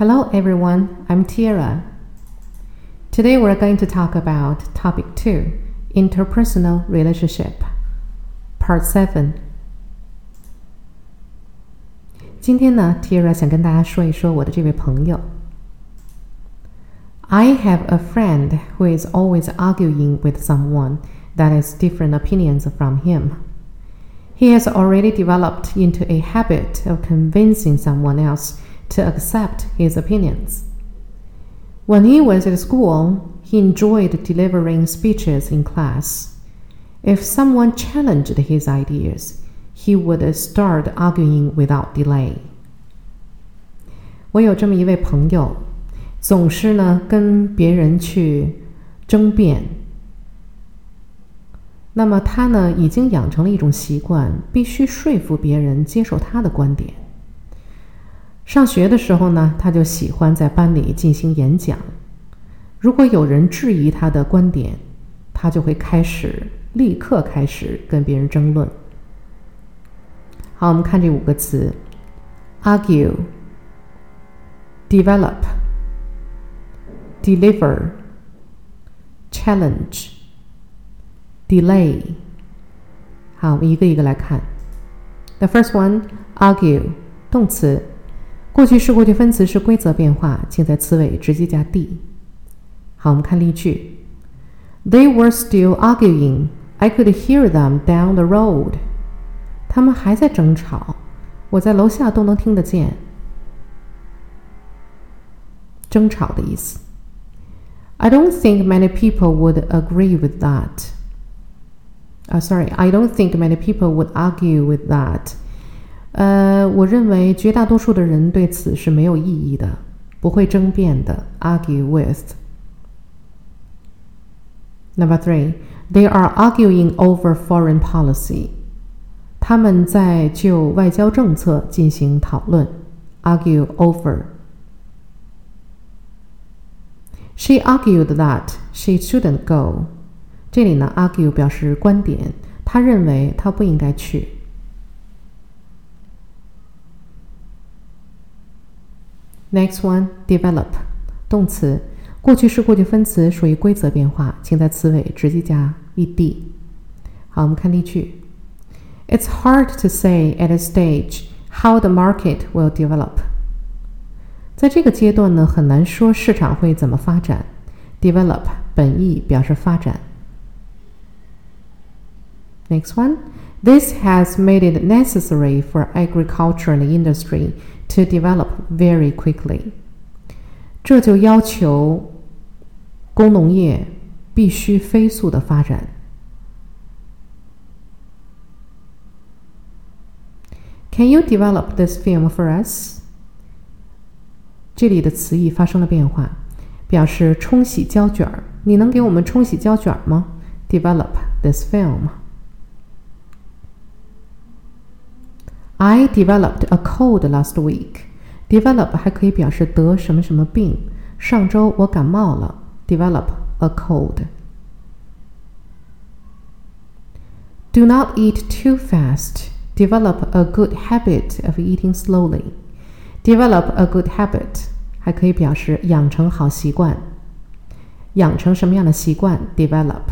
Hello everyone, I'm Tiara. Today we're going to talk about topic 2, interpersonal relationship, part 7. 今天呢，Tiara 想跟大家说一说我的这位朋友。I have a friend who is always arguing with someone that has different opinions from him. He has already developed into a habit of convincing someone else to accept his opinions. When he was at school, he enjoyed delivering speeches in class. If someone challenged his ideas, he would start arguing without delay. 我有这么一位朋友，总是呢跟别人去争辩。那么他呢已经养成了一种习惯，必须说服别人接受他的观点。 上学的时候呢，他就喜欢在班里进行演讲。如果有人质疑他的观点，他就会开始立刻开始跟别人争论。好，我们看这五个词：argue、develop、deliver、challenge、delay。好，我们一个一个来看。The first one, argue，动词。过去式过去分词是规则变化，请在词尾直接加 d。好，我们看例句：They were still arguing. I could hear them down the road. 他们还在争吵，我在楼下都能听得见。争吵的意思。I don't think many people would agree with that. 啊、uh,，sorry, I don't think many people would argue with that. 呃，我认为绝大多数的人对此是没有异议的，不会争辩的。Argue with. Number three, they are arguing over foreign policy. 他们在就外交政策进行讨论。Argue over. She argued that she shouldn't go. 这里呢，argue 表示观点，她认为她不应该去。Next one, develop，动词，过去式过去分词属于规则变化，请在词尾直接加 ed。好，我们看例句。It's hard to say at a stage how the market will develop。在这个阶段呢，很难说市场会怎么发展。Develop 本意表示发展。Next one, this has made it necessary for agriculture and industry to develop very quickly。这就要求工农业必须飞速的发展。Can you develop this film for us？这里的词义发生了变化，表示冲洗胶卷儿。你能给我们冲洗胶卷吗？Develop this film。 I developed a cold last week. Develop 还可以表示得什么什么病。上周我感冒了。Develop a cold. Do not eat too fast. Develop a good habit of eating slowly. Develop a good habit 还可以表示养成好习惯。养成什么样的习惯？Develop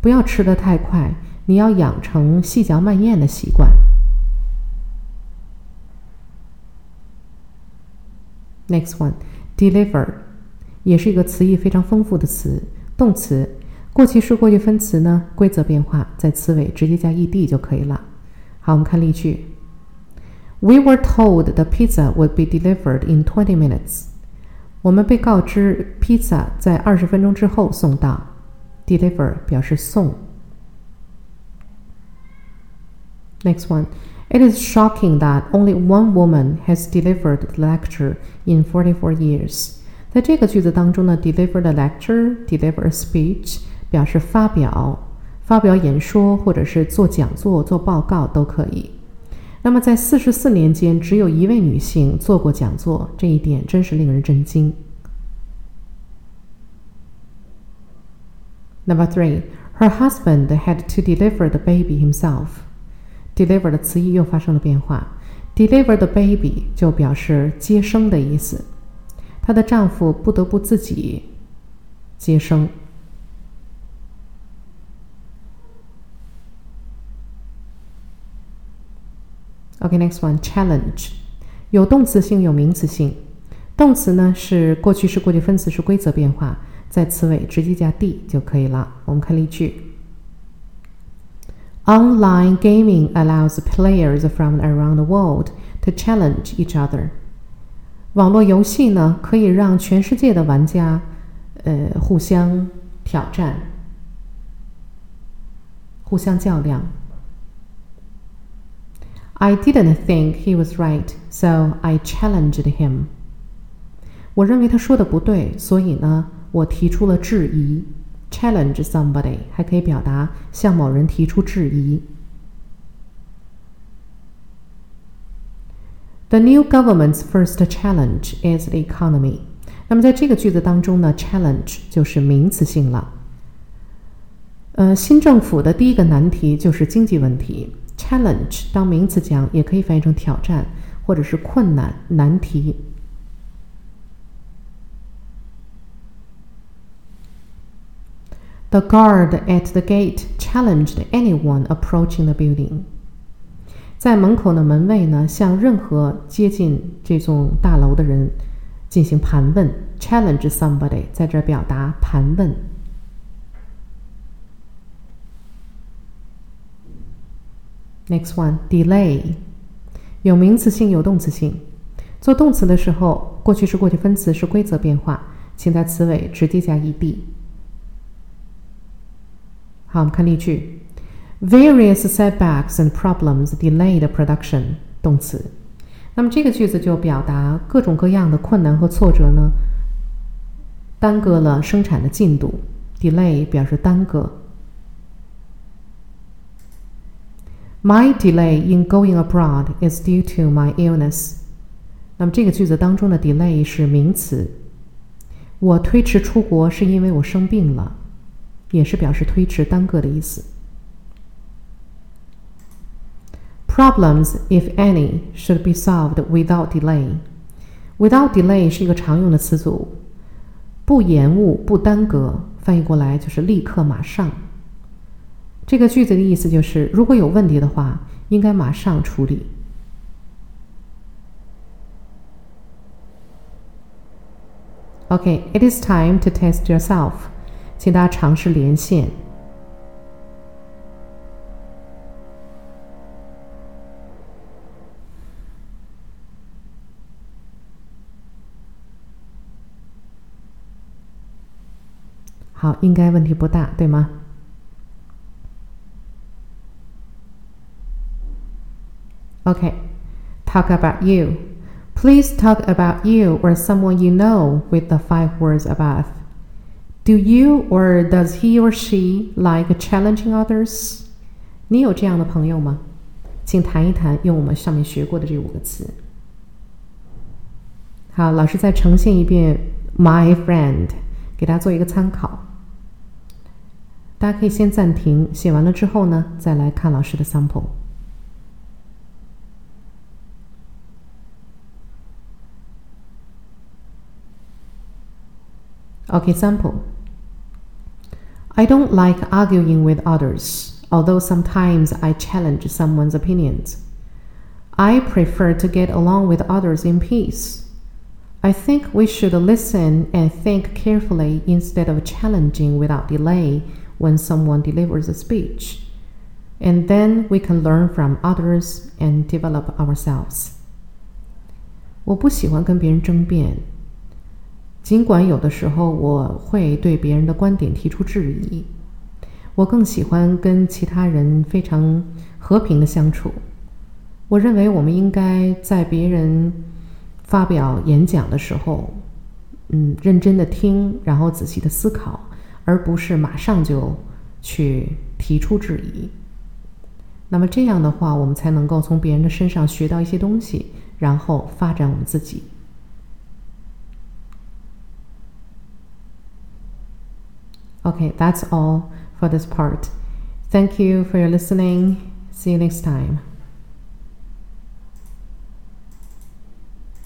不要吃得太快，你要养成细嚼慢咽的习惯。 Next one, deliver，也是一个词义非常丰富的词，动词，过去式、过去分词呢，规则变化，在词尾直接加 ed 就可以了。好，我们看例句。We were told the pizza would be delivered in twenty minutes。我们被告知披萨在二十分钟之后送到。Deliver 表示送。Next one. It is shocking that only one woman has delivered the lecture in forty-four years。在这个句子当中呢，deliver the lecture、deliver a speech 表示发表、发表演说或者是做讲座、做报告都可以。那么在四十四年间，只有一位女性做过讲座，这一点真是令人震惊。Number three, her husband had to deliver the baby himself. Deliver 的词义又发生了变化，deliver the baby 就表示接生的意思。她的丈夫不得不自己接生。OK，next one，challenge，有动词性，有名词性。动词呢是过去式、过去分词是规则变化，在词尾直接加 d 就可以了。我们看例句 ：Online gaming allows players from around the world to challenge each other。网络游戏呢可以让全世界的玩家，呃，互相挑战，互相较量。I didn't think he was right, so I challenged him. 我认为他说的不对，所以呢，我提出了质疑。 Challenge somebody 还可以表达向某人提出质疑。The new government's first challenge is the economy。那么在这个句子当中呢，challenge 就是名词性了。呃，新政府的第一个难题就是经济问题。Challenge 当名词讲，也可以翻译成挑战或者是困难、难题。The guard at the gate challenged anyone approaching the building。在门口的门卫呢，向任何接近这栋大楼的人进行盘问。Challenge somebody 在这表达盘问。Next one, delay，有名词性，有动词性。做动词的时候，过去式、过去分词是规则变化，请在词尾直接加 ed。好，我们看例句：Various setbacks and problems delayed production。动词。那么这个句子就表达各种各样的困难和挫折呢，耽搁了生产的进度。Delay 表示耽搁。My delay in going abroad is due to my illness。那么这个句子当中的 delay 是名词，我推迟出国是因为我生病了，也是表示推迟、耽搁的意思。Problems, if any, should be solved without delay. Without delay 是一个常用的词组，不延误、不耽搁，翻译过来就是立刻、马上。这个句子的意思就是，如果有问题的话，应该马上处理。OK，it is time to test yourself，请大家尝试连线。好，应该问题不大，对吗？Okay, talk about you. Please talk about you or someone you know with the five words above. Do you or does he or she like challenging others? 你有这样的朋友吗？请谈一谈，用我们上面学过的这五个词。好，老师再呈现一遍 my friend，给大家做一个参考。大家可以先暂停，写完了之后呢，再来看老师的 sample。Okay, sample. I don't like arguing with others, although sometimes I challenge someone's opinions. I prefer to get along with others in peace. I think we should listen and think carefully instead of challenging without delay when someone delivers a speech. And then we can learn from others and develop ourselves. 我不喜欢跟别人争辩， 尽管有的时候我会对别人的观点提出质疑，我更喜欢跟其他人非常和平的相处。我认为我们应该在别人发表演讲的时候，嗯，认真的听，然后仔细的思考，而不是马上就去提出质疑。那么这样的话，我们才能够从别人的身上学到一些东西，然后发展我们自己。Okay, that's all for this part. Thank you for your listening. See you next time.